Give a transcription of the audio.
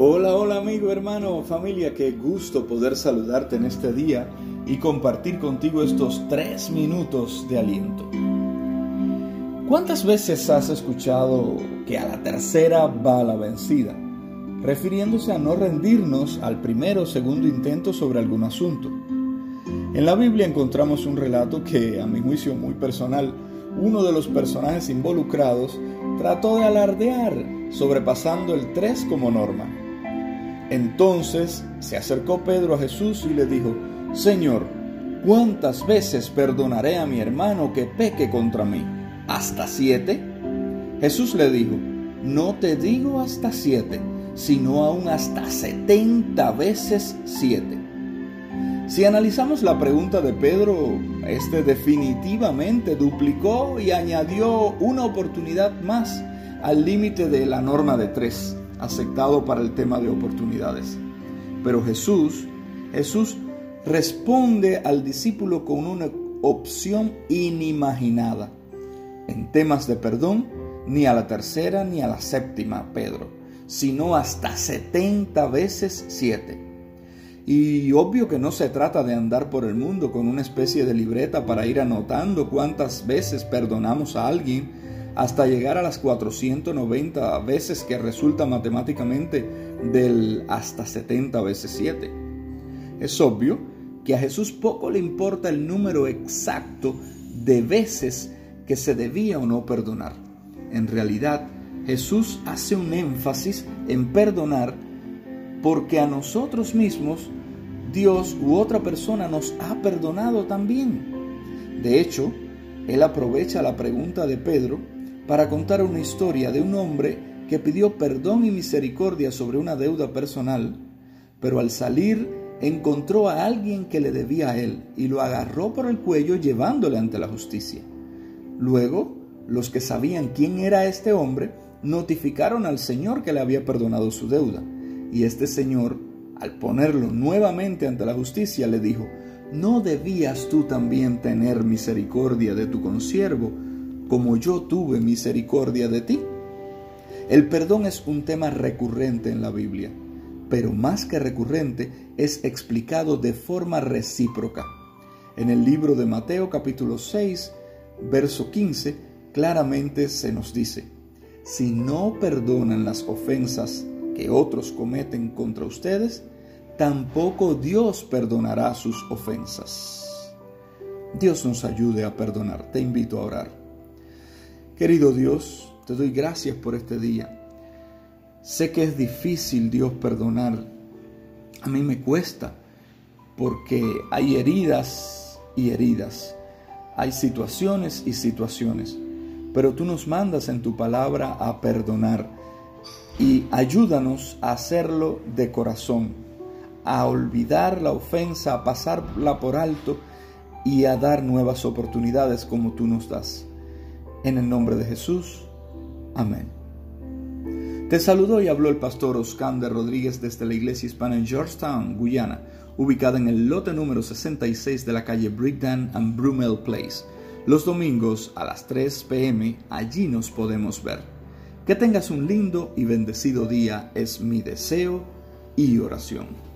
Hola, hola amigo, hermano, familia, qué gusto poder saludarte en este día y compartir contigo estos tres minutos de aliento. ¿Cuántas veces has escuchado que a la tercera va la vencida? Refiriéndose a no rendirnos al primero o segundo intento sobre algún asunto. En la Biblia encontramos un relato que, a mi juicio muy personal, uno de los personajes involucrados trató de alardear, sobrepasando el 3 como norma. Entonces se acercó Pedro a Jesús y le dijo, Señor, ¿cuántas veces perdonaré a mi hermano que peque contra mí? ¿Hasta siete? Jesús le dijo, no te digo hasta siete, sino aún hasta setenta veces siete. Si analizamos la pregunta de Pedro, este definitivamente duplicó y añadió una oportunidad más al límite de la norma de tres aceptado para el tema de oportunidades. Pero Jesús, Jesús responde al discípulo con una opción inimaginada. En temas de perdón, ni a la tercera ni a la séptima, Pedro, sino hasta 70 veces 7. Y obvio que no se trata de andar por el mundo con una especie de libreta para ir anotando cuántas veces perdonamos a alguien hasta llegar a las 490 veces que resulta matemáticamente del hasta 70 veces 7. Es obvio que a Jesús poco le importa el número exacto de veces que se debía o no perdonar. En realidad, Jesús hace un énfasis en perdonar porque a nosotros mismos Dios u otra persona nos ha perdonado también. De hecho, Él aprovecha la pregunta de Pedro para contar una historia de un hombre que pidió perdón y misericordia sobre una deuda personal, pero al salir encontró a alguien que le debía a él y lo agarró por el cuello llevándole ante la justicia. Luego, los que sabían quién era este hombre notificaron al Señor que le había perdonado su deuda, y este Señor, al ponerlo nuevamente ante la justicia, le dijo, ¿no debías tú también tener misericordia de tu consiervo? Como yo tuve misericordia de ti. El perdón es un tema recurrente en la Biblia, pero más que recurrente es explicado de forma recíproca. En el libro de Mateo capítulo 6, verso 15, claramente se nos dice, si no perdonan las ofensas que otros cometen contra ustedes, tampoco Dios perdonará sus ofensas. Dios nos ayude a perdonar. Te invito a orar. Querido Dios, te doy gracias por este día. Sé que es difícil, Dios, perdonar. A mí me cuesta porque hay heridas y heridas. Hay situaciones y situaciones. Pero tú nos mandas en tu palabra a perdonar y ayúdanos a hacerlo de corazón, a olvidar la ofensa, a pasarla por alto y a dar nuevas oportunidades como tú nos das. En el nombre de Jesús. Amén. Te saludó y habló el pastor Oscar Rodríguez desde la iglesia hispana en Georgetown, Guyana, ubicada en el lote número 66 de la calle Brickdan and Brumel Place. Los domingos a las 3 pm allí nos podemos ver. Que tengas un lindo y bendecido día es mi deseo y oración.